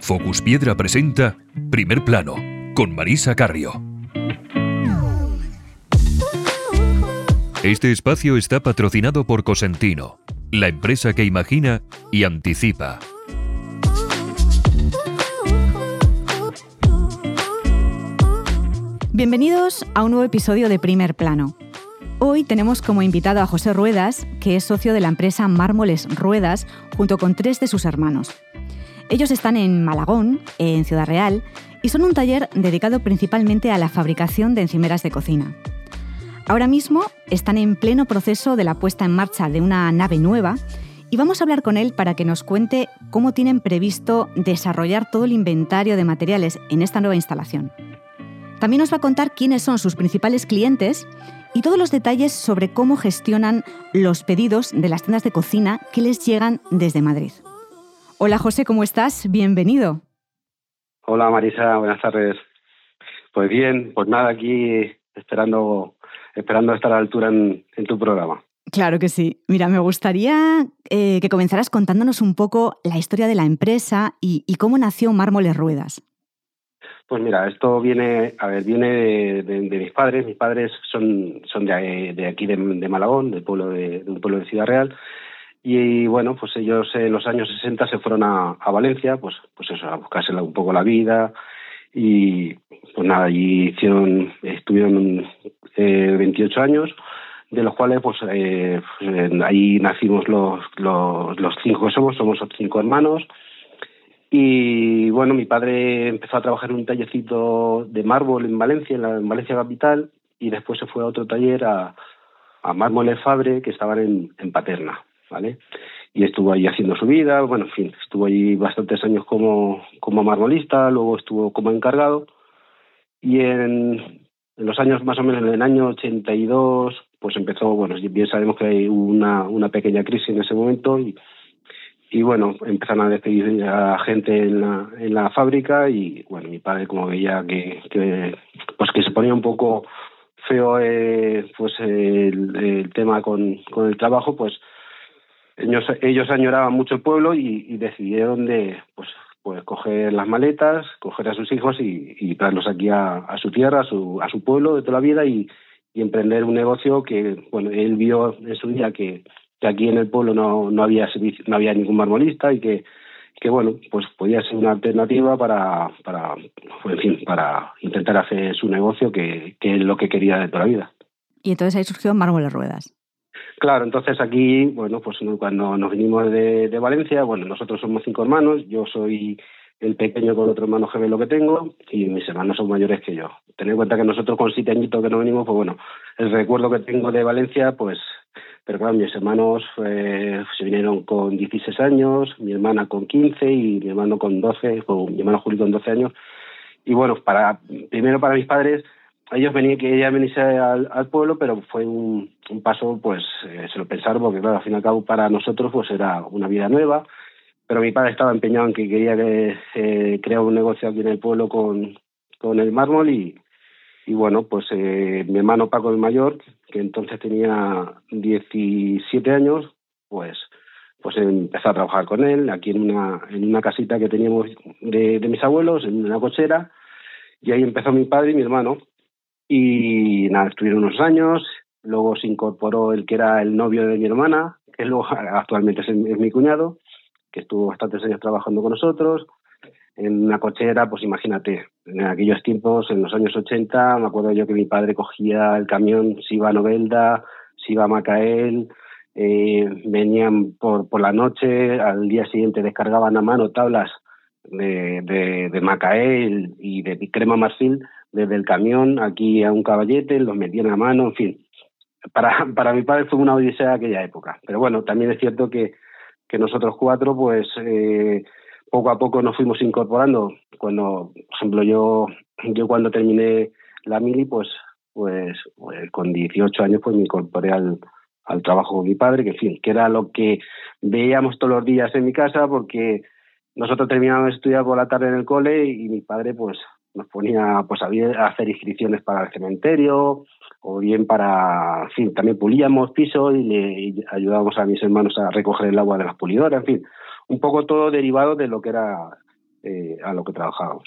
Focus Piedra presenta Primer Plano con Marisa Carrio. Este espacio está patrocinado por Cosentino, la empresa que imagina y anticipa. Bienvenidos a un nuevo episodio de Primer Plano. Hoy tenemos como invitado a José Ruedas, que es socio de la empresa Mármoles Ruedas, junto con tres de sus hermanos. Ellos están en Malagón, en Ciudad Real, y son un taller dedicado principalmente a la fabricación de encimeras de cocina. Ahora mismo están en pleno proceso de la puesta en marcha de una nave nueva y vamos a hablar con él para que nos cuente cómo tienen previsto desarrollar todo el inventario de materiales en esta nueva instalación. También nos va a contar quiénes son sus principales clientes y todos los detalles sobre cómo gestionan los pedidos de las tiendas de cocina que les llegan desde Madrid. Hola José, ¿cómo estás? Bienvenido. Hola Marisa, buenas tardes. Pues bien, pues nada, aquí esperando, esperando estar a la altura en, tu programa. Claro que sí. Mira, me gustaría eh, que comenzaras contándonos un poco la historia de la empresa y, cómo nació Mármoles Ruedas. Pues mira, esto viene, a ver, viene de, mis padres. Mis padres son, son de, aquí de, Malagón, del pueblo de, un pueblo de Ciudad Real, y bueno, pues ellos en los años 60 se fueron a, Valencia, pues, pues eso, a buscarse un poco la vida. Y pues nada, allí hicieron, estuvieron eh, 28 años, de los cuales pues, eh, pues ahí nacimos los, los, los cinco que somos, somos cinco hermanos. Y bueno, mi padre empezó a trabajar en un tallercito de mármol en Valencia, en, la, en Valencia capital, y después se fue a otro taller a, a Mármoles Fabre, que estaban en, en Paterna. ¿vale? Y estuvo ahí haciendo su vida, bueno, en fin, estuvo allí bastantes años como, como marmolista, luego estuvo como encargado, y en, en los años más o menos, en el año 82, pues empezó, bueno, bien sabemos que hay una, una pequeña crisis en ese momento, y, y bueno, empezaron a despedir a gente en la, en la fábrica, y bueno, mi padre como veía que, que pues que se ponía un poco feo eh, pues el, tema con, con el trabajo, pues ellos, ellos añoraban mucho el pueblo y, decidieron de pues, pues coger las maletas, coger a sus hijos y, y traerlos aquí a, su tierra, a su, a su pueblo de toda la vida y, emprender un negocio que, bueno, él vio en su día que, que aquí en el pueblo no, no había no había ningún marmolista y que, que bueno, pues podía ser una alternativa para, para, en fin, para intentar hacer su negocio que, que es lo que quería de toda la vida. Y entonces ahí surgió Mármoles Ruedas. Claro, entonces aquí, bueno, pues cuando nos vinimos de, de, Valencia, bueno, nosotros somos cinco hermanos, yo soy el pequeño con otro hermano gemelo que tengo y mis hermanos son mayores que yo. Tened en cuenta que nosotros con siete añitos que nos venimos, pues bueno, el recuerdo que tengo de Valencia, pues, pero claro, mis hermanos eh, se vinieron con 16 años, mi hermana con 15 y mi hermano con 12, o mi hermano Julio con 12 años. Y bueno, para primero para mis padres, ellos venían que ella veniese al, al, pueblo, pero fue un, un paso, pues eh, se lo pensaron, porque claro, al fin y al cabo para nosotros pues era una vida nueva, pero mi padre estaba empeñado en que quería que, eh, crear un negocio aquí en el pueblo con, con el mármol y, y bueno, pues eh, mi hermano Paco el mayor, que entonces tenía 17 años, pues pues empezó a trabajar con él aquí en una en una casita que teníamos de, de mis abuelos, en una cochera, y ahí empezó mi padre y mi hermano. Y nada, estuvieron unos años, luego se incorporó el que era el novio de mi hermana, que luego actualmente es, mi cuñado, que estuvo bastantes años trabajando con nosotros. En una cochera, pues imagínate, en aquellos tiempos, en los años 80, me acuerdo yo que mi padre cogía el camión, se iba a Novelda, se iba a Macael, eh, venían por, por la noche, al día siguiente descargaban a mano tablas de, de, de Macael y de crema marfil desde el camión aquí a un caballete, los metían a mano, en fin. Para, para mi padre fue una odisea aquella época. Pero bueno, también es cierto que, que nosotros cuatro, pues eh, poco a poco nos fuimos incorporando. Cuando, por ejemplo, yo, yo cuando terminé la mili, pues, pues, pues con 18 años pues me incorporé al, al trabajo con mi padre, que en fin, que era lo que veíamos todos los días en mi casa, porque nosotros terminábamos de estudiar por la tarde en el cole y mi padre pues nos ponía pues a hacer inscripciones para el cementerio o bien para, en fin, también pulíamos pisos y le ayudábamos a mis hermanos a recoger el agua de las pulidoras, en fin, un poco todo derivado de lo que era eh, a lo que trabajábamos.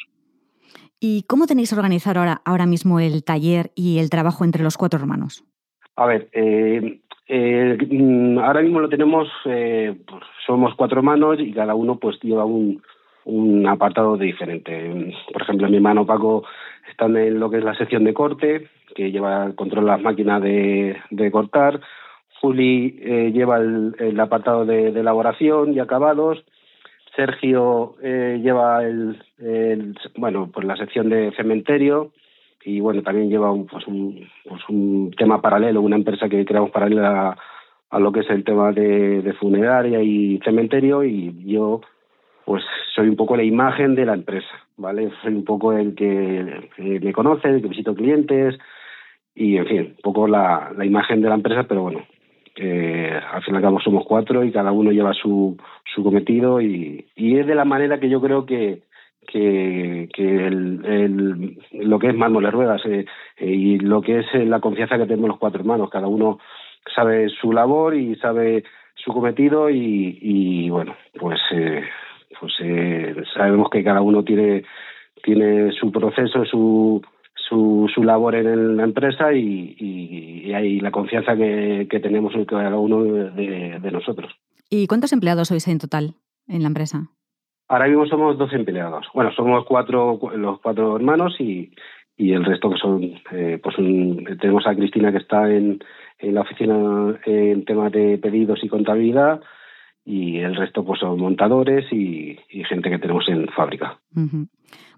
¿Y cómo tenéis organizado ahora, ahora mismo el taller y el trabajo entre los cuatro hermanos? A ver, eh, eh, mm, ahora mismo lo tenemos, pues, somos cuatro hermanos y cada uno pues lleva un, un apartado diferente. Por ejemplo, mi hermano Paco está en lo que es la sección de corte, que lleva control de las máquinas de, de cortar. Juli eh, lleva el, apartado de, elaboración y acabados. Sergio eh, lleva el, bueno pues la sección de cementerio y bueno también lleva un, pues un, pues un tema paralelo, una empresa que creamos paralela a, lo que es el tema de, funeraria y cementerio y yo pues soy un poco la imagen de la empresa, ¿vale? Soy un poco el que, me conoce, el que visito clientes y, en fin, un poco la imagen de la empresa, pero bueno, eh, al fin y al cabo somos cuatro y cada uno lleva su, su cometido y, y es de la manera que yo creo que, que, que el, el, lo que es Mármoles Ruedas eh, y lo que es la confianza que tenemos los cuatro hermanos. Cada uno sabe su labor y sabe su cometido y, y bueno, pues eh, pues eh, sabemos que cada uno tiene, tiene su proceso, su, su, su labor en la empresa y, y, hay la confianza que, que, tenemos en cada uno de, de, nosotros. ¿Y cuántos empleados sois en total en la empresa? Ahora mismo somos dos empleados. Bueno, somos cuatro, los cuatro hermanos y, y el resto que son, eh, pues tenemos a Cristina que está en, en la oficina en temas de pedidos y contabilidad, y el resto pues son montadores y, gente que tenemos en fábrica.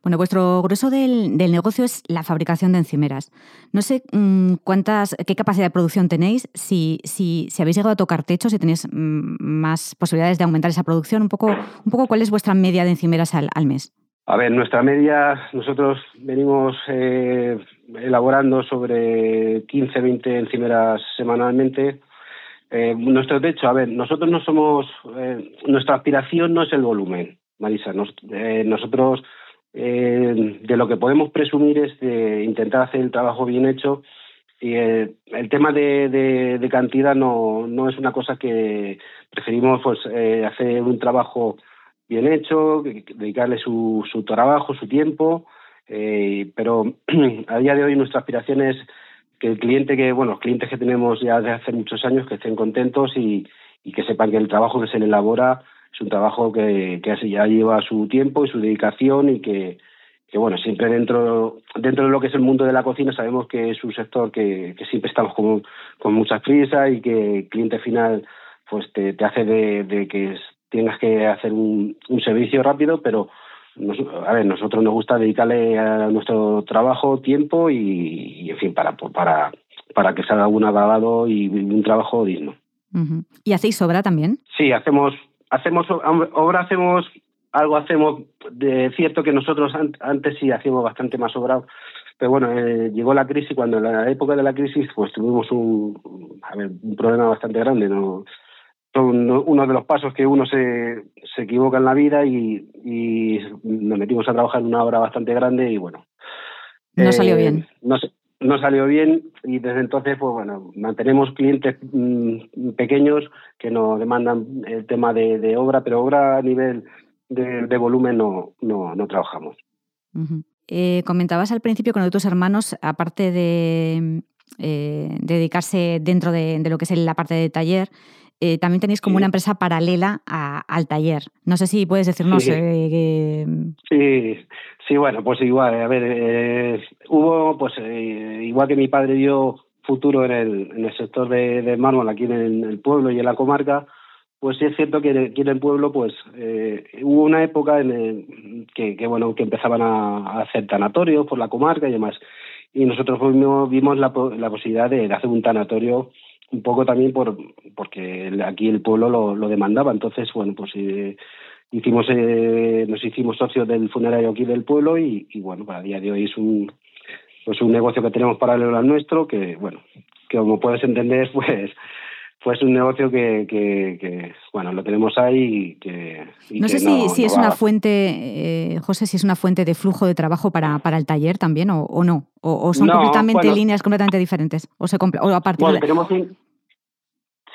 Bueno, vuestro grueso del, del, negocio es la fabricación de encimeras. No sé mm, cuántas, qué capacidad de producción tenéis, si, si, si habéis llegado a tocar techos, si tenéis mm, más posibilidades de aumentar esa producción, un poco, un poco cuál es vuestra media de encimeras al, al mes. A ver, nuestra media, nosotros venimos eh, elaborando sobre 15, 20 encimeras semanalmente eh, nuestro techo, a ver, nosotros no somos, eh, nuestra aspiración no es el volumen, Marisa. Nosotros de lo que podemos presumir es de intentar hacer el trabajo bien hecho y el tema de, cantidad no, no es una cosa que preferimos pues hacer un trabajo bien hecho, dedicarle su, su trabajo, su tiempo, pero a día de hoy nuestra aspiración es que el cliente que, bueno, los clientes que tenemos ya desde hace muchos años que estén contentos y, y que sepan que el trabajo que se le elabora es un trabajo que, que ya lleva su tiempo y su dedicación y que, que bueno, siempre dentro, dentro de lo que es el mundo de la cocina sabemos que es un sector que, que siempre estamos con, con mucha prisa y que el cliente final pues te, te hace de, de que tengas que hacer un, un servicio rápido, pero a ver, nosotros nos gusta dedicarle a nuestro trabajo tiempo y, en fin, para, para, para que salga un agravado y un trabajo digno. ¿Y hacéis obra también? Sí, hacemos, hacemos obra, hacemos algo, hacemos, de cierto que nosotros antes sí hacíamos bastante más obra, pero bueno, eh, llegó la crisis, cuando en la época de la crisis pues tuvimos un, a ver, un problema bastante grande, ¿no? uno de los pasos que uno se, se equivoca en la vida y, y, nos metimos a trabajar en una obra bastante grande y bueno. No salió eh, bien. No, no salió bien y desde entonces, pues bueno, mantenemos clientes mm, pequeños que nos demandan el tema de, obra, pero obra a nivel de, volumen no, no, no trabajamos. Eh, comentabas al principio con tus hermanos, aparte de eh, dedicarse dentro de, de, lo que es la parte de taller, eh, también tenéis como una empresa paralela al taller. No sé si puedes decirnos. Sí, eh, sí, sí, bueno, pues igual. A ver, eh, hubo, pues igual que mi padre dio futuro en el, en el sector de, de mármol aquí en el, pueblo y en la comarca, pues sí es cierto que aquí en el pueblo, pues hubo una época en el que, que, bueno, que empezaban a, hacer tanatorios por la comarca y demás. Y nosotros vimos, vimos la, la posibilidad de hacer un tanatorio un poco también por porque aquí el pueblo lo, lo demandaba. Entonces, bueno, pues eh, hicimos eh, nos hicimos socios del funerario aquí del pueblo y, bueno, para día de hoy es un pues un negocio que tenemos paralelo al nuestro que bueno que como puedes entender pues pues un negocio que, que, bueno, lo tenemos ahí y que... no sé si, si es una fuente, eh, José, si es una fuente de flujo de trabajo para, para el taller también o, o no, o, son completamente líneas completamente diferentes, o, se, o a partir tenemos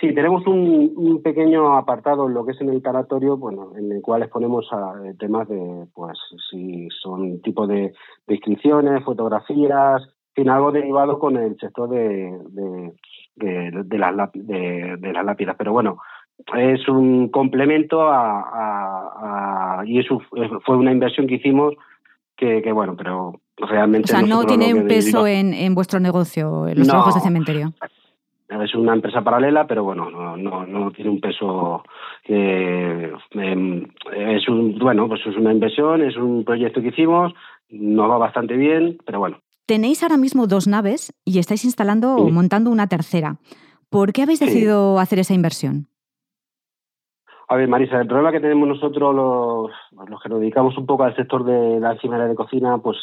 Sí, tenemos un, pequeño apartado en lo que es en el tanatorio, bueno, en el cual exponemos a, eh, temas de, pues, si son tipo de, inscripciones, fotografías, en algo derivado con el sector de, de, las, de, las lápidas. Pero bueno, es un complemento a, y eso fue una inversión que hicimos que, que bueno, pero realmente... O sea, no tiene un peso en, en, vuestro negocio, en los trabajos de cementerio. Es una empresa paralela, pero bueno, no, no, no tiene un peso. Eh, em, es un bueno, pues es una inversión, es un proyecto que hicimos, nos va bastante bien, pero bueno. Tenéis ahora mismo dos naves y estáis instalando o montando una tercera. ¿Por qué habéis decidido hacer esa inversión? A ver, Marisa, el problema que tenemos nosotros, los, los que nos dedicamos un poco al sector de la encimera de cocina, pues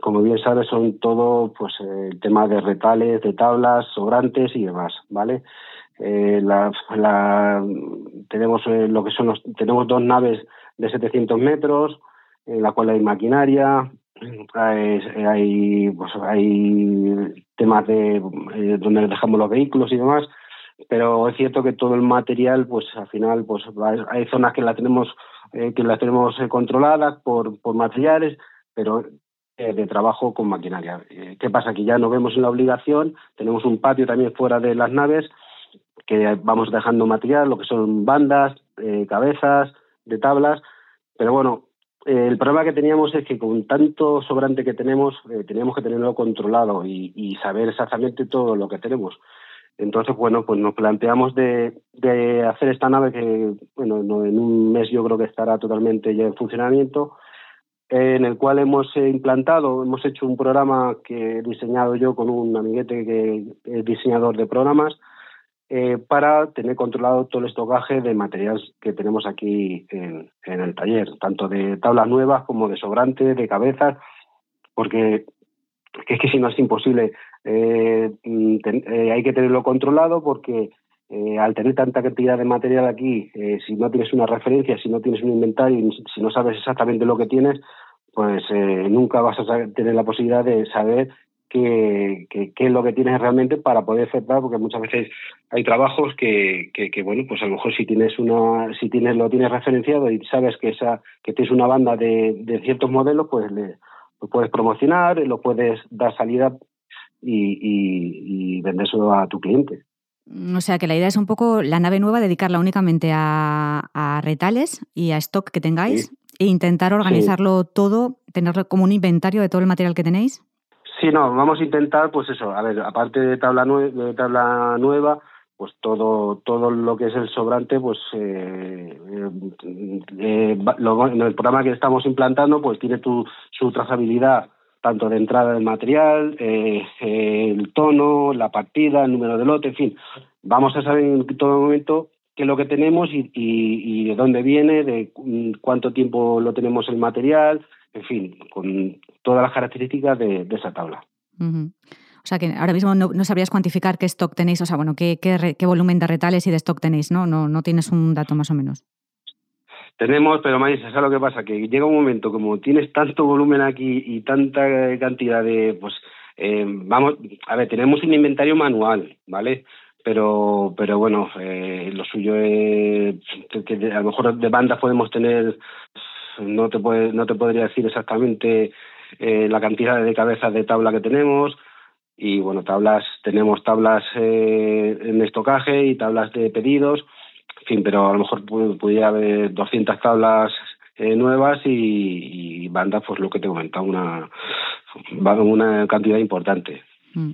como bien sabes, son todo pues el tema de retales, de tablas, sobrantes y demás, ¿vale? Eh, la, tenemos eh, lo que son los, tenemos dos naves de 700 metros, en la cual hay maquinaria, hay, hay, pues, hay temas de eh, donde dejamos los vehículos y demás, pero es cierto que todo el material, pues al final, pues hay zonas que la tenemos que las tenemos controladas por, por materiales, pero eh, de trabajo con maquinaria. Eh, ¿Qué pasa? Que ya nos vemos la obligación, tenemos un patio también fuera de las naves que vamos dejando material, lo que son bandas, eh, cabezas, de tablas, pero bueno, el problema que teníamos es que con tanto sobrante que tenemos, teníamos que tenerlo controlado y, saber exactamente todo lo que tenemos. Entonces, bueno, pues nos planteamos de, de hacer esta nave que, bueno, en un mes yo creo que estará totalmente ya en funcionamiento en el cual hemos eh, implantado, hemos hecho un programa que he diseñado yo con un amiguete que es diseñador de programas, eh, para tener controlado todo el estocaje de materiales que tenemos aquí en, el taller, tanto de tablas nuevas como de sobrantes, de cabezas, porque es que si no es imposible, eh, hay que tenerlo controlado porque al tener tanta cantidad de material aquí, si no tienes una referencia, si no tienes un inventario, si no sabes exactamente lo que tienes, pues eh, nunca vas a tener la posibilidad de saber qué, qué, es lo que tienes realmente para poder aceptar, porque muchas veces hay trabajos que, que, bueno, pues a lo mejor si tienes una, si tienes, lo tienes referenciado y sabes que esa, que tienes una banda de, de ciertos modelos, pues le, lo puedes promocionar, lo puedes dar salida y, y, y vendérselo a tu cliente. O sea que la idea es un poco la nave nueva, dedicarla únicamente a, a retales y a stock que tengáis e intentar organizarlo todo, tenerlo como un inventario de todo el material que tenéis. Sí, no, vamos a intentar, pues eso, a ver, aparte de tabla, de tabla nueva, pues todo todo lo que es el sobrante, pues eh, eh, eh en el programa que estamos implantando, pues tiene tu, su trazabilidad tanto de entrada del material, eh, el tono, la partida, el número de lote, en fin. Vamos a saber en todo momento qué es lo que tenemos y, de dónde viene, de cuánto tiempo lo tenemos el material, en fin, con todas las características de, esa tabla. O sea que ahora mismo no, sabrías cuantificar qué stock tenéis, o sea, bueno, qué, qué, volumen de retales y de stock tenéis, ¿no? ¿no? No tienes un dato más o menos. Tenemos, pero Maíz, ¿sabes lo que pasa? Que llega un momento, como tienes tanto volumen aquí y tanta cantidad de, pues, eh, vamos, a ver, tenemos un inventario manual, ¿vale? pero pero bueno eh, lo suyo es que, a lo mejor de bandas podemos tener no te puede, no te podría decir exactamente eh, la cantidad de cabezas de tabla que tenemos. Y bueno tablas tenemos tablas eh, en estocaje y tablas de pedidos. En fin pero a lo mejor pudiera haber 200 tablas nuevas y, bandas pues lo que te he comentado una una cantidad importante. Mm.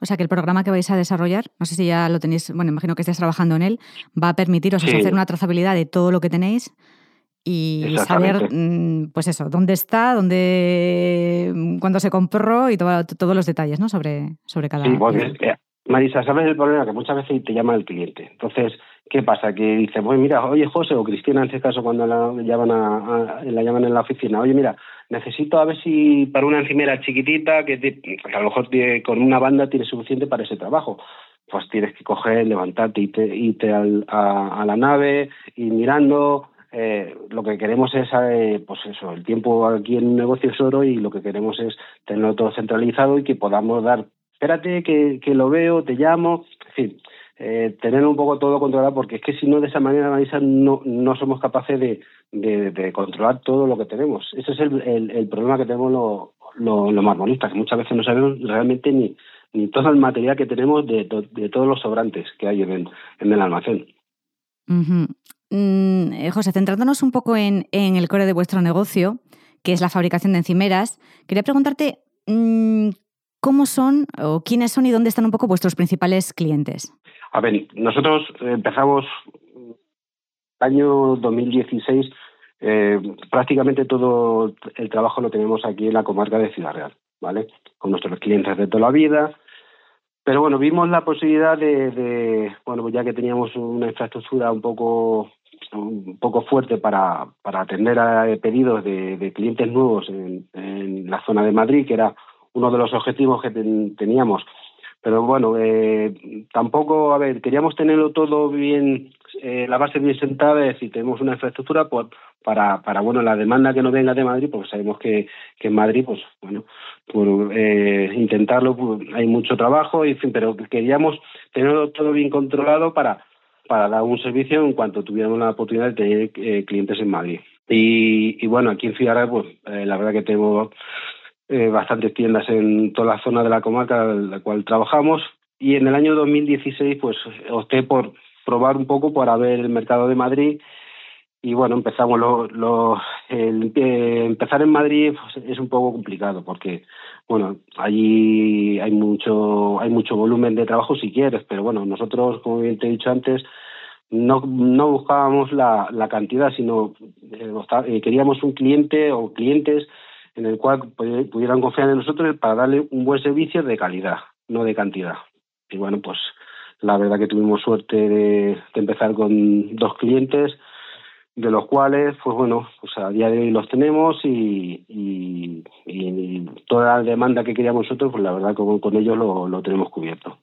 O sea que el programa que vais a desarrollar, no sé si ya lo tenéis, bueno, imagino que estés trabajando en él, va a permitiros hacer una trazabilidad de todo lo que tenéis y saber, mm, pues eso, dónde está, dónde, mm, cuándo se compró y todos los detalles, ¿no? Sobre, sobre cada. Sí, porque, eh, Marisa, ¿sabes el problema? Que muchas veces te llama el cliente. Entonces, ¿qué pasa? Que dice, pues mira, oye José o Cristina en este caso cuando la llaman, a, la llaman en la oficina, oye mira, necesito a ver si para una encimera chiquitita, que, a lo mejor con una banda tiene suficiente para ese trabajo. Pues tienes que coger, levantarte, irte, irte al, a, la nave, ir mirando. Eh, lo que queremos es, eh, pues eso, el tiempo aquí en un negocio es oro y lo que queremos es tenerlo todo centralizado y que podamos dar, espérate que, lo veo, te llamo, en fin, eh, tener un poco todo controlado, porque es que si no, de esa manera, Marisa, no, no somos capaces de, de, controlar todo lo que tenemos. Ese es el, el, problema que tenemos los, los, marmonistas, que muchas veces no sabemos realmente ni, ni todo el material que tenemos de, de todos los sobrantes que hay en, en el almacén. Mm, eh, José, centrándonos un poco en, el core de vuestro negocio, que es la fabricación de encimeras, quería preguntarte mm, cómo son o quiénes son y dónde están un poco vuestros principales clientes. A ver, nosotros empezamos el año 2016, eh, prácticamente todo el trabajo lo tenemos aquí en la comarca de Ciudad Real, ¿vale? Con nuestros clientes de toda la vida. Pero bueno, vimos la posibilidad de, bueno, pues ya que teníamos una infraestructura un poco un poco fuerte para, para atender a pedidos de, clientes nuevos en, en, la zona de Madrid, que era uno de los objetivos que teníamos. Pero bueno, eh, tampoco, a ver, queríamos tenerlo todo bien, eh, la base bien sentada, es decir, tenemos una infraestructura pues, para, para, bueno, la demanda que nos venga de Madrid, porque sabemos que, que en Madrid, pues, bueno, por eh, intentarlo pues, hay mucho trabajo, y, fin, pero queríamos tenerlo todo bien controlado para, para dar un servicio en cuanto tuviéramos la oportunidad de tener eh, clientes en Madrid. Y, bueno, aquí en Ciudad pues eh, la verdad que tenemos eh, bastantes tiendas en toda la zona de la comarca en la cual trabajamos y en el año 2016 pues opté por probar un poco para ver el mercado de Madrid y bueno empezamos lo, eh, empezar en Madrid pues, es un poco complicado porque bueno allí hay mucho hay mucho volumen de trabajo si quieres pero bueno nosotros como bien te he dicho antes no, no buscábamos la, cantidad sino eh, queríamos un cliente o clientes en el cual pudieran confiar en nosotros para darle un buen servicio de calidad, no de cantidad. Y bueno, pues la verdad que tuvimos suerte de, empezar con dos clientes, de los cuales, pues bueno, pues a día de hoy los tenemos y, y, toda la demanda que queríamos nosotros, pues la verdad que con, ellos lo, lo, tenemos cubierto.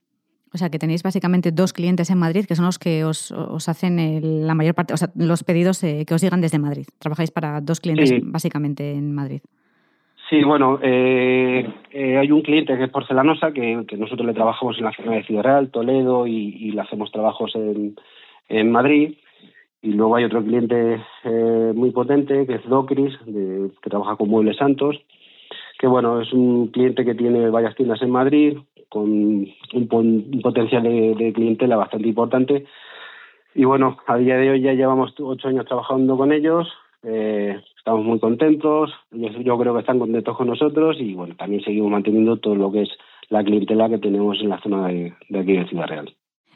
O sea, que tenéis básicamente dos clientes en Madrid que son los que os, os hacen la mayor parte, o sea, los pedidos eh, que os llegan desde Madrid. Trabajáis para dos clientes básicamente en Madrid. Sí, bueno, eh, eh, hay un cliente que es porcelanosa, que, que, nosotros le trabajamos en la zona de Ciudad Real, Toledo, y, le hacemos trabajos en, en Madrid. Y luego hay otro cliente eh, muy potente, que es Docris, que trabaja con Muebles Santos, que bueno, es un cliente que tiene varias tiendas en Madrid, con un, potencial de, clientela bastante importante. Y bueno, a día de hoy ya llevamos ocho años trabajando con ellos. Eh, estamos muy contentos, yo, creo que están contentos con nosotros y bueno, también seguimos manteniendo todo lo que es la clientela que tenemos en la zona de, aquí de Ciudad Real.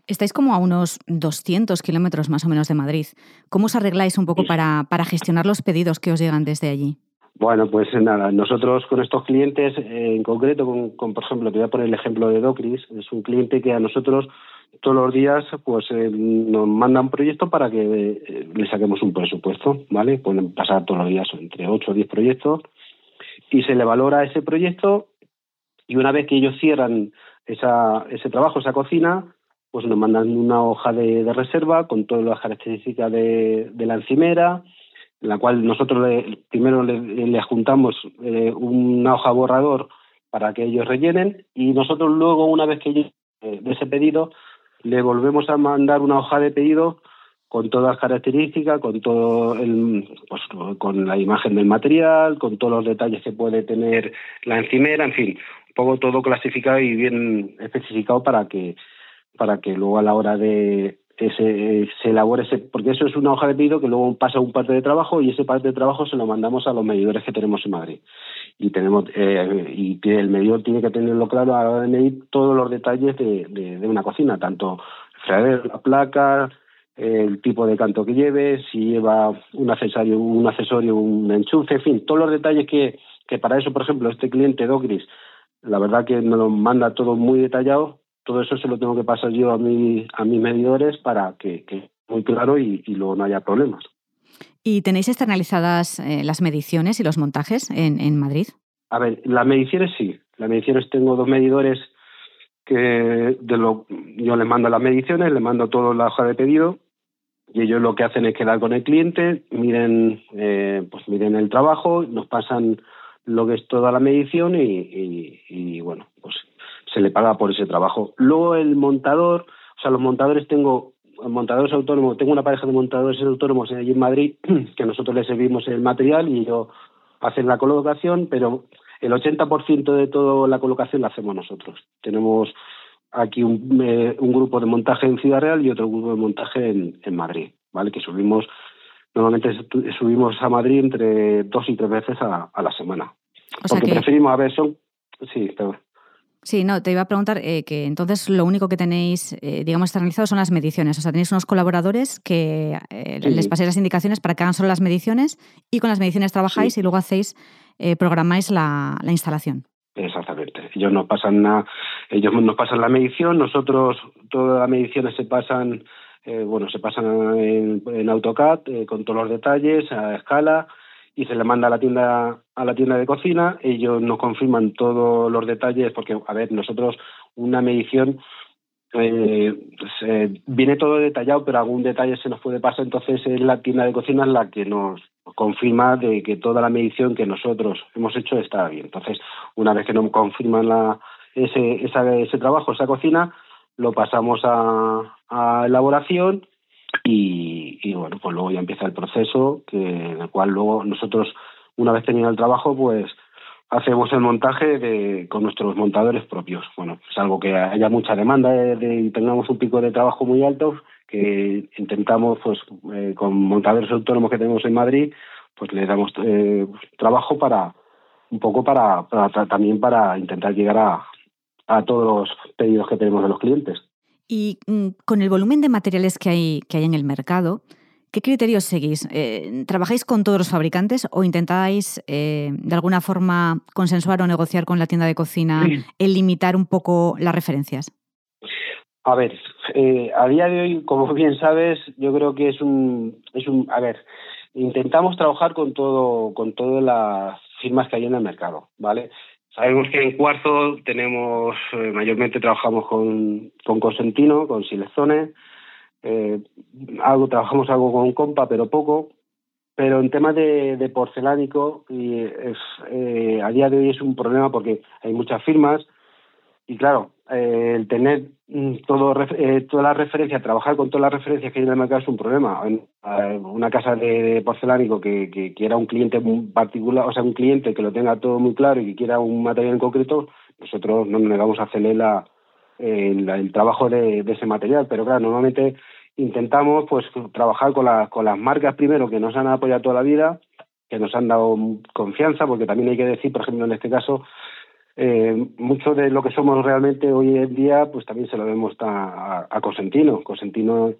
Estáis como a unos 200 kilómetros más o menos de Madrid. ¿Cómo os arregláis un poco para, para gestionar los pedidos que os llegan desde allí? Bueno, pues nada, nosotros con estos clientes, eh, en concreto, con, por ejemplo, te voy a poner el ejemplo de Docris, es un cliente que a nosotros todos los días pues eh, nos mandan proyectos para que eh, le saquemos un presupuesto, ¿vale? Pueden pasar todos los días entre 8 o 10 proyectos y se le valora ese proyecto y una vez que ellos cierran esa, ese trabajo, esa cocina, pues nos mandan una hoja de, reserva con todas las características de, la encimera, en la cual nosotros primero le, le juntamos eh, una hoja borrador para que ellos rellenen y nosotros luego, una vez que ellos de ese pedido, le volvemos a mandar una hoja de pedido con todas las características, con todo el, pues, con la imagen del material, con todos los detalles que puede tener la encimera, en fin, un poco todo clasificado y bien especificado para que para que luego a la hora de ese, se elabore ese, porque eso es una hoja de pedido que luego pasa un parte de trabajo y ese parte de trabajo se lo mandamos a los medidores que tenemos en Madrid. Y tenemos eh, y el medidor tiene que tenerlo claro a la hora de medir todos los detalles de, de, una cocina, tanto la placa, el tipo de canto que lleve, si lleva un accesorio, un accesorio, un enchufe, en fin, todos los detalles que, que para eso, por ejemplo, este cliente Docris, la verdad que me lo manda todo muy detallado, todo eso se lo tengo que pasar yo a mi, a mis medidores para que, que muy claro y, y luego no haya problemas. ¿Y tenéis externalizadas eh, las mediciones y los montajes en, en Madrid? A ver, las mediciones sí. Las mediciones tengo dos medidores que de lo, yo les mando las mediciones, les mando toda la hoja de pedido y ellos lo que hacen es quedar con el cliente, miren, eh, pues miren el trabajo, nos pasan lo que es toda la medición y, y, y, bueno, pues se le paga por ese trabajo. Luego el montador, o sea, los montadores tengo montadores autónomos, tengo una pareja de montadores autónomos allí en Madrid que nosotros les servimos el material y ellos hacen la colocación, pero el 80% de toda la colocación la hacemos nosotros. Tenemos aquí un, eh, un, grupo de montaje en Ciudad Real y otro grupo de montaje en, en Madrid, ¿vale? Que subimos, normalmente subimos a Madrid entre dos y tres veces a, a la semana. O sea Porque preferimos, a ver, son... Sí, pero, Sí, no, te iba a preguntar eh, que entonces lo único que tenéis, eh, digamos, realizado son las mediciones. O sea, tenéis unos colaboradores que eh, les paséis las indicaciones para que hagan solo las mediciones y con las mediciones trabajáis y luego hacéis, eh, programáis la, la, instalación. Exactamente. Ellos nos pasan la, ellos nos pasan la medición, nosotros todas las mediciones se pasan, eh, bueno, se pasan en, en AutoCAD con todos los detalles a escala y se le manda a la tienda a la tienda de cocina, ellos nos confirman todos los detalles, porque, a ver, nosotros una medición eh, viene todo detallado, pero algún detalle se nos puede pasar, entonces es la tienda de cocina la que nos confirma de que toda la medición que nosotros hemos hecho está bien. Entonces, una vez que nos confirman la, ese, esa, ese trabajo, esa cocina, lo pasamos a, a elaboración y, y, bueno, pues luego ya empieza el proceso, que, en el cual luego nosotros, una vez tenido el trabajo, pues hacemos el montaje de, con nuestros montadores propios. Bueno, es algo que haya mucha demanda de, de, y tengamos un pico de trabajo muy alto, que intentamos, pues eh, con montadores autónomos que tenemos en Madrid, pues le damos eh, trabajo para un poco para, para, también para intentar llegar a, a todos los pedidos que tenemos de los clientes. Y mm, con el volumen de materiales que hay, que hay en el mercado, ¿qué criterios seguís? Eh, ¿Trabajáis con todos los fabricantes o intentáis eh, de alguna forma consensuar o negociar con la tienda de cocina el limitar un poco las referencias? A ver, eh, a día de hoy, como bien sabes, yo creo que es un, es un, a ver, intentamos trabajar con todo, con todas las firmas que hay en el mercado, ¿vale? Sabemos que en Cuarzo tenemos, eh, mayormente trabajamos con, con Cosentino, con Silezone, eh, algo, trabajamos algo con Compa, pero poco. Pero en temas de, de porcelánico, y es, eh, a día de hoy es un problema porque hay muchas firmas y claro, eh, el tener mm, todo eh, toda la referencia, trabajar con todas las referencias que hay en el mercado es un problema. Eh, una casa de, porcelánico que, que, quiera un cliente particular, o sea, un cliente que lo tenga todo muy claro y que quiera un material en concreto, nosotros no nos negamos a hacerle la, el, trabajo de, de, ese material. Pero claro, normalmente intentamos pues trabajar con, la, con las marcas primero que nos han apoyado toda la vida, que nos han dado confianza, porque también hay que decir, por ejemplo, en este caso, eh, mucho de lo que somos realmente hoy en día, pues también se lo vemos a, a Cosentino. Cosentino,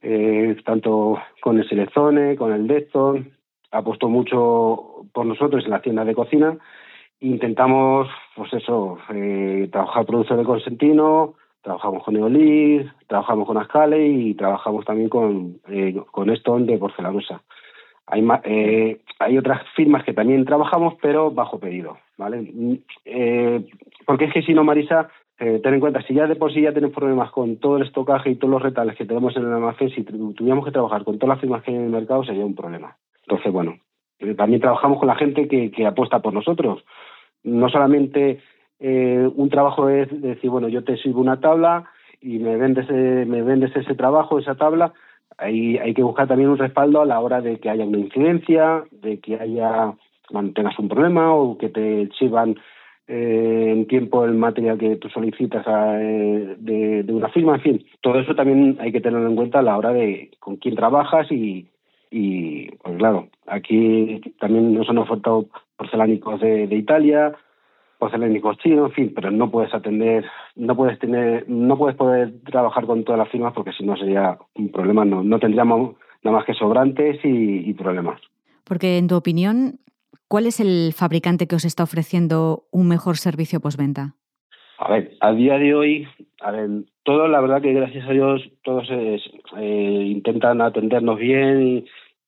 eh, tanto con el Selezone, con el Dexton, ha puesto mucho por nosotros en la tienda de cocina. Intentamos, pues eso, eh, trabajar productos de Cosentino, trabajamos con Eolis, trabajamos con Ascale y trabajamos también con, eh, con Stone de porcelanosa. Hay, eh, hay otras firmas que también trabajamos, pero bajo pedido, ¿vale? Eh, porque es que si no, Marisa, eh, ten en cuenta, si ya de por sí ya tenemos problemas con todo el estocaje y todos los retales que tenemos en el almacén, si tuviéramos que trabajar con todas las firmas que hay en el mercado, sería un problema. Entonces, bueno, también trabajamos con la gente que, que apuesta por nosotros. No solamente eh, un trabajo es decir, bueno, yo te sirvo una tabla y me vendes, me vendes ese trabajo, esa tabla, hay, hay que buscar también un respaldo a la hora de que haya una incidencia, de que haya tengas un problema o que te sirvan eh, en tiempo el material que tú solicitas a, eh, de, de, una firma, en fin, todo eso también hay que tenerlo en cuenta a la hora de con quién trabajas y, y pues claro, aquí también nos han ofertado porcelánicos de, de Italia, porcelánicos chinos, en fin, pero no puedes atender, no puedes tener, no puedes poder trabajar con todas las firmas porque si no sería un problema, no, no tendríamos nada más que sobrantes y, y problemas. Porque en tu opinión, ¿cuál es el fabricante que os está ofreciendo un mejor servicio postventa? A ver, a día de hoy, a ver, todo la verdad que gracias a Dios todos es, eh, intentan atendernos bien y,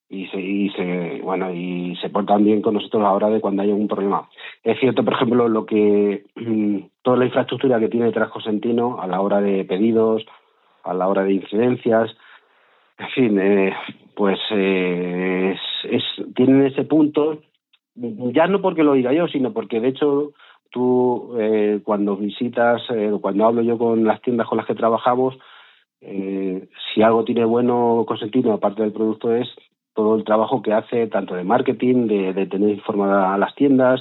y se, y se bueno y se portan bien con nosotros a la hora de cuando hay algún problema. Es cierto, por ejemplo, lo que toda la infraestructura que tiene detrás Cosentino a la hora de pedidos, a la hora de incidencias, en fin, eh, pues eh, es, tienen ese punto, ya no porque lo diga yo, sino porque de hecho tú eh, cuando visitas, eh, cuando hablo yo con las tiendas con las que trabajamos, eh, si algo tiene bueno Consentino, aparte del producto, es todo el trabajo que hace tanto de marketing, de, tener informada a las tiendas,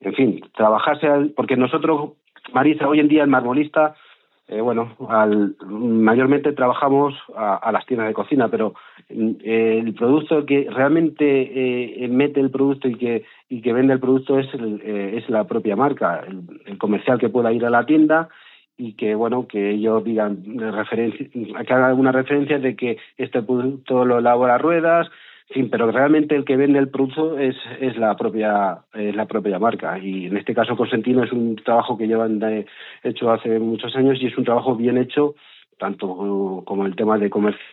en fin, trabajarse, porque nosotros, Marisa, hoy en día el marmolista eh, bueno, al, mayormente trabajamos a, las tiendas de cocina, pero eh, el producto que realmente eh, mete el producto y que, y que vende el producto es, es la propia marca, el, comercial que pueda ir a la tienda y que bueno que ellos digan que hagan alguna referencia de que este producto lo elabora ruedas Sí, pero realmente el que vende el producto es, es la propia es la propia marca y en este caso Cosentino es un trabajo que llevan hecho hace muchos años y es un trabajo bien hecho tanto como el tema de comercio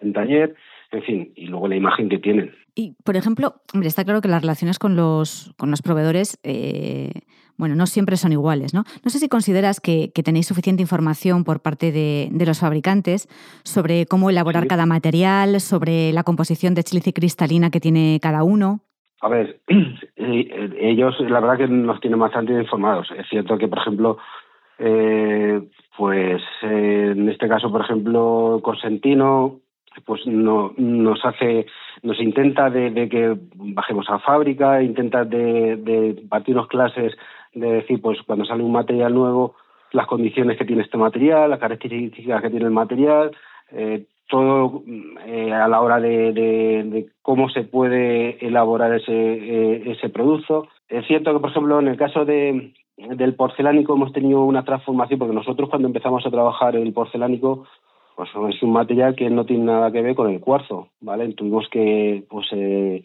en taller, en fin, y luego la imagen que tienen. Y, por ejemplo, está claro que las relaciones con los, con los proveedores eh, bueno, no siempre son iguales, ¿no? No sé si consideras que, tenéis suficiente información por parte de, los fabricantes sobre cómo elaborar cada material, sobre la composición de sílice cristalina que tiene cada uno. A ver, eh, ellos la verdad que nos tienen bastante informados. Es cierto que, por ejemplo, eh, pues en este caso, por ejemplo, Cosentino, pues no, nos hace, nos intenta de, que bajemos a fábrica, intenta de, de partirnos clases de decir, pues cuando sale un material nuevo, las condiciones que tiene este material, las características que tiene el material, eh, todo eh, a la hora de, cómo se puede elaborar ese, eh, ese producto. Es cierto que, por ejemplo, en el caso de, del porcelánico hemos tenido una transformación, porque nosotros cuando empezamos a trabajar el porcelánico, pues es un material que no tiene nada que ver con el cuarzo, ¿vale? Tuvimos que, pues, Mm,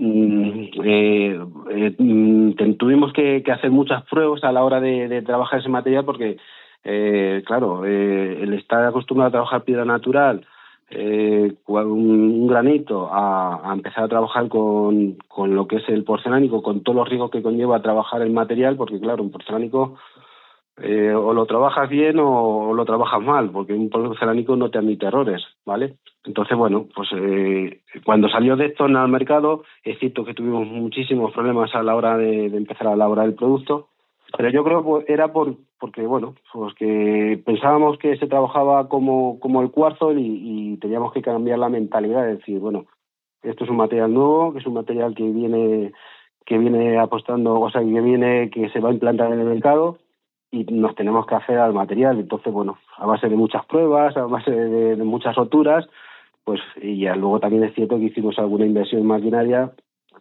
eh, eh, mm, tuvimos que, hacer muchas pruebas a la hora de, trabajar ese material porque, eh, claro, el estar acostumbrado a trabajar piedra natural, un, granito, a, empezar a trabajar con, con lo que es el porcelánico, con todos los riesgos que conlleva trabajar el material, porque, claro, un porcelánico o lo trabajas bien o, lo trabajas mal, porque un porcelánico no te admite errores, ¿vale? Entonces, bueno, pues eh, cuando salió de esto al mercado, es cierto que tuvimos muchísimos problemas a la hora de, empezar a elaborar el producto, pero yo creo que era por porque, bueno, pues que pensábamos que se trabajaba como, como el cuarzo y, y teníamos que cambiar la mentalidad, es decir, bueno, esto es un material nuevo, que es un material que viene que viene apostando, o sea, que viene que se va a implantar en el mercado y nos tenemos que hacer al material. Entonces, bueno, a base de muchas pruebas, a base de, muchas roturas, pues y ya luego también es cierto que hicimos alguna inversión maquinaria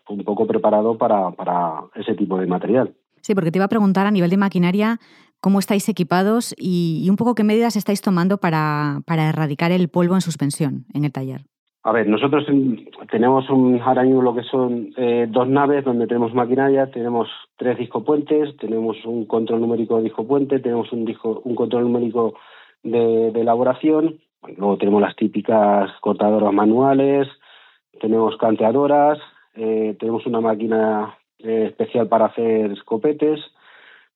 un poco preparado para, para ese tipo de material. Sí, porque te iba a preguntar a nivel de maquinaria cómo estáis equipados y, y un poco qué medidas estáis tomando para, para erradicar el polvo en suspensión en el taller. A ver, nosotros tenemos un, ahora mismo lo que son eh, dos naves donde tenemos maquinaria, tenemos tres disco puentes, tenemos un control numérico de disco puente, tenemos un, disco, un control numérico de, elaboración, luego tenemos las típicas cortadoras manuales, tenemos canteadoras, eh, tenemos una máquina eh, especial para hacer escopetes,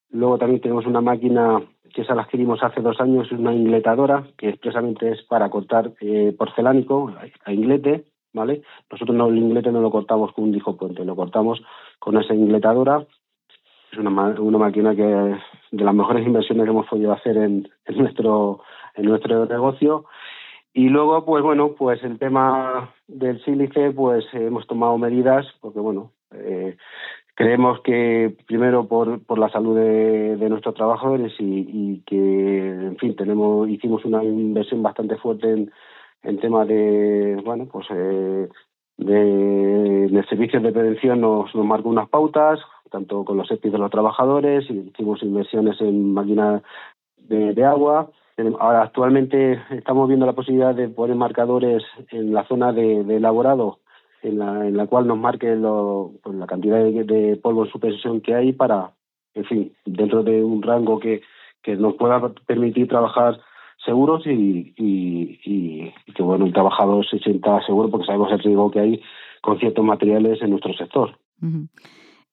luego también tenemos una máquina que esa la adquirimos hace dos años, es una ingletadora, que expresamente es para cortar eh, porcelánico a inglete, ¿vale? Nosotros no, el inglete no lo cortamos con un dijo puente, lo cortamos con esa ingletadora. Es una, una máquina que de las mejores inversiones que hemos podido hacer en, en nuestro en nuestro negocio. Y luego, pues bueno, pues el tema del sílice, pues hemos tomado medidas, porque bueno, eh, Creemos que primero por, por la salud de, de nuestros trabajadores y, y, que, en fin, tenemos hicimos una inversión bastante fuerte en, en tema de, bueno, pues eh, de, de, servicios de prevención nos, nos marcó unas pautas, tanto con los EPIs de los trabajadores, hicimos inversiones en máquinas de agua. Ahora actualmente estamos viendo la posibilidad de poner marcadores en la zona de, elaborado en la, en la cual nos marque lo, pues, la cantidad de, polvo en suspensión que hay para, en fin, dentro de un rango que, que nos pueda permitir trabajar seguros y, y, que bueno el trabajador se sienta seguro porque sabemos el riesgo que hay con ciertos materiales en nuestro sector.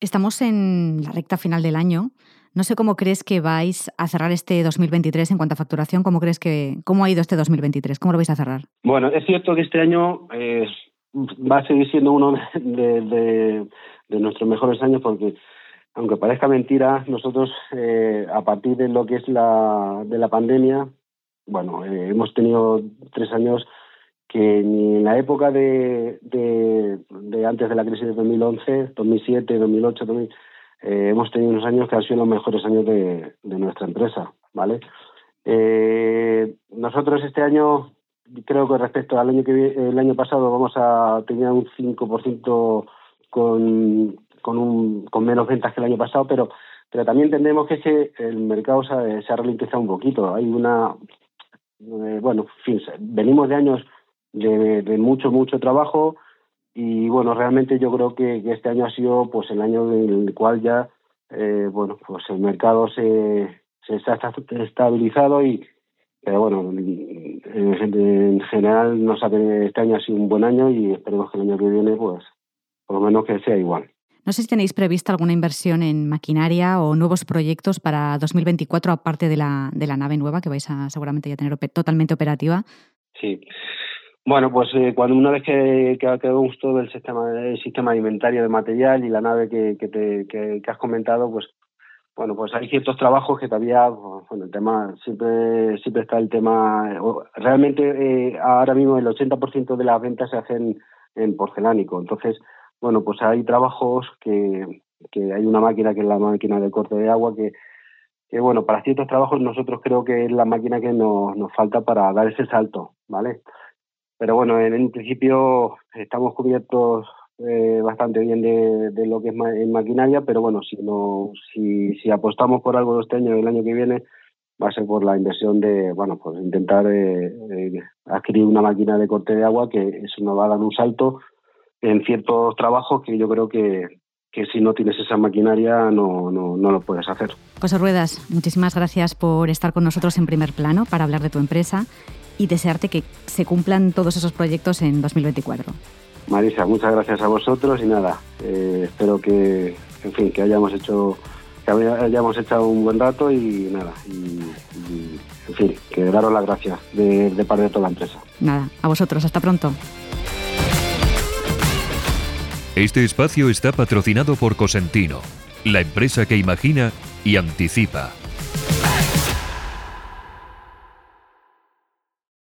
Estamos en la recta final del año. No sé cómo crees que vais a cerrar este 2023 en cuanto a facturación. ¿Cómo crees que cómo ha ido este 2023? ¿Cómo lo vais a cerrar? Bueno, es cierto que este año eh, va a seguir siendo uno de, de, nuestros mejores años porque aunque parezca mentira, nosotros eh, a partir de lo que es la, de la pandemia, bueno, eh, hemos tenido tres años que ni en la época de, de, antes de la crisis de 2011, 2007, 2008, hemos tenido unos años que han sido los mejores años de, nuestra empresa, ¿vale? Eh, nosotros este año, creo que respecto al año que el año pasado vamos a tener un 5% con, con, un, con menos ventas que el año pasado, pero pero también entendemos que, ese, el mercado se, ha ralentizado un poquito. Hay una, eh, bueno, fin, venimos de años de, mucho, mucho trabajo y bueno, realmente yo creo que, este año ha sido pues el año en el cual ya, eh, bueno, pues el mercado se, se está estabilizado y, pero bueno, en, general nos ha, este año ha sido un buen año y esperemos que el año que viene, pues, por lo menos que sea igual. No sé si tenéis prevista alguna inversión en maquinaria o nuevos proyectos para 2024, aparte de la, de la nave nueva que vais a seguramente ya tener totalmente operativa. Sí. Bueno, pues eh, cuando una vez que, que quedamos todo el sistema, el sistema alimentario de material y la nave que, que, te, que, has comentado, pues bueno, pues hay ciertos trabajos que todavía, bueno, el tema, siempre, siempre está el tema, realmente eh, ahora mismo el 80% de las ventas se hacen en porcelánico, entonces bueno, pues hay trabajos que, que hay una máquina que es la máquina de corte de agua que, que bueno, para ciertos trabajos nosotros creo que es la máquina que nos, nos falta para dar ese salto, ¿vale? Pero bueno, en, principio estamos cubiertos eh, bastante bien de, de, lo que es en maquinaria, pero bueno, si no, si, si apostamos por algo este año y el año que viene, va a ser por la inversión de, bueno, pues intentar eh, eh, adquirir una máquina de corte de agua que eso nos va a dar un salto en ciertos trabajos que yo creo que, que si no tienes esa maquinaria no, no, no, lo puedes hacer. José Ruedas, muchísimas gracias por estar con nosotros en primer plano para hablar de tu empresa y desearte que se cumplan todos esos proyectos en 2024. Marisa, muchas gracias a vosotros y nada, eh, espero que, en fin, que hayamos hecho que hayamos echado un buen rato y nada, y, en fin, que daros las gracias de, de parte de toda la empresa. Nada, a vosotros, hasta pronto. Este espacio está patrocinado por Cosentino, la empresa que imagina y anticipa.